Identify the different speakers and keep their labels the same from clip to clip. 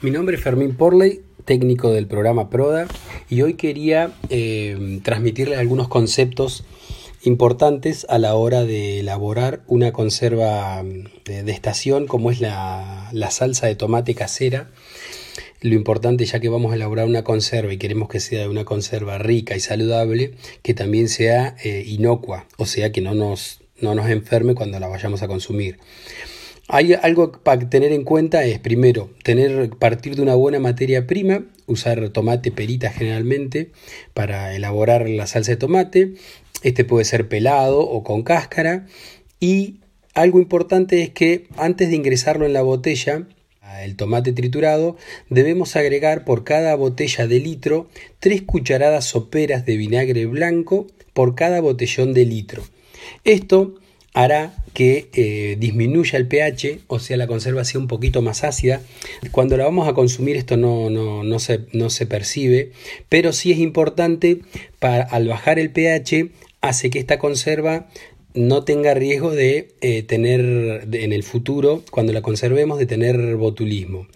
Speaker 1: Mi nombre es Fermín Porley, técnico del programa PRODA, y hoy quería eh, transmitirles algunos conceptos importantes a la hora de elaborar una conserva de, estación como es la, salsa de tomate casera. Lo importante ya que vamos a elaborar una conserva y queremos que sea una conserva rica y saludable, que también sea eh, inocua, o sea que no nos, no nos enferme cuando la vayamos a consumir. Hay algo para tener en cuenta es primero tener partir de una buena materia prima, usar tomate perita generalmente para elaborar la salsa de tomate. Este puede ser pelado o con cáscara y algo importante es que antes de ingresarlo en la botella, el tomate triturado, debemos agregar por cada botella de litro 3 cucharadas soperas de vinagre blanco por cada botellón de litro. Esto hará que eh, disminuya el pH, o sea, la conserva sea un poquito más ácida. Cuando la vamos a consumir esto no, no, no, se, no se, percibe, pero sí es importante para, al bajar el pH hace que esta conserva no tenga riesgo de eh, tener en el futuro, cuando la conservemos, de tener botulismo.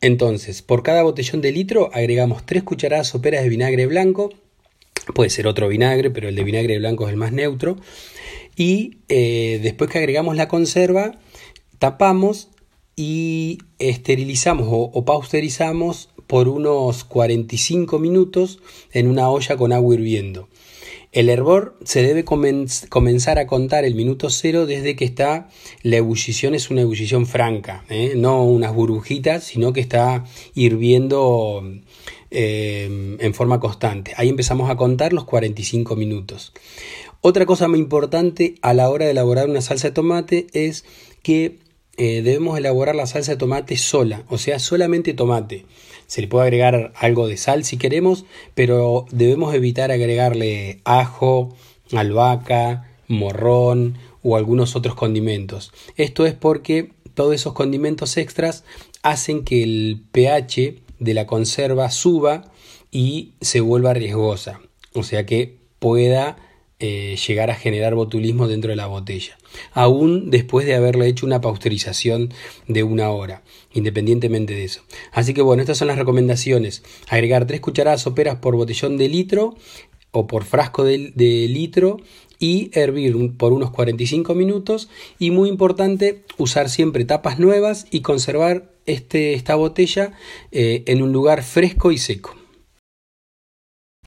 Speaker 1: Entonces, por cada botellón de litro agregamos 3 cucharadas soperas de vinagre blanco, puede ser otro vinagre, pero el de vinagre blanco es el más neutro, y eh, después que agregamos la conserva, tapamos y esterilizamos o, pausterizamos por unos 45 minutos en una olla con agua hirviendo. El hervor se debe comenzar a contar el minuto cero desde que está la ebullición, es una ebullición franca, ¿eh? no unas burbujitas, sino que está hirviendo eh, en forma constante. Ahí empezamos a contar los 45 minutos. Otra cosa muy importante a la hora de elaborar una salsa de tomate es que eh, debemos elaborar la salsa de tomate sola, o sea, solamente tomate. Se le puede agregar algo de sal si queremos, pero debemos evitar agregarle ajo, albahaca, morrón o algunos otros condimentos. Esto es porque todos esos condimentos extras hacen que el pH de la conserva suba y se vuelva riesgosa, o sea que pueda eh, llegar a generar botulismo dentro de la botella, aún después de haberle hecho una pasteurización de una hora, independientemente de eso. Así que bueno, estas son las recomendaciones. Agregar 3 cucharadas soperas por botellón de litro o por frasco de, litro y hervir por unos 45 minutos y muy importante usar siempre tapas nuevas y conservar este, esta botella eh, en un lugar fresco y seco.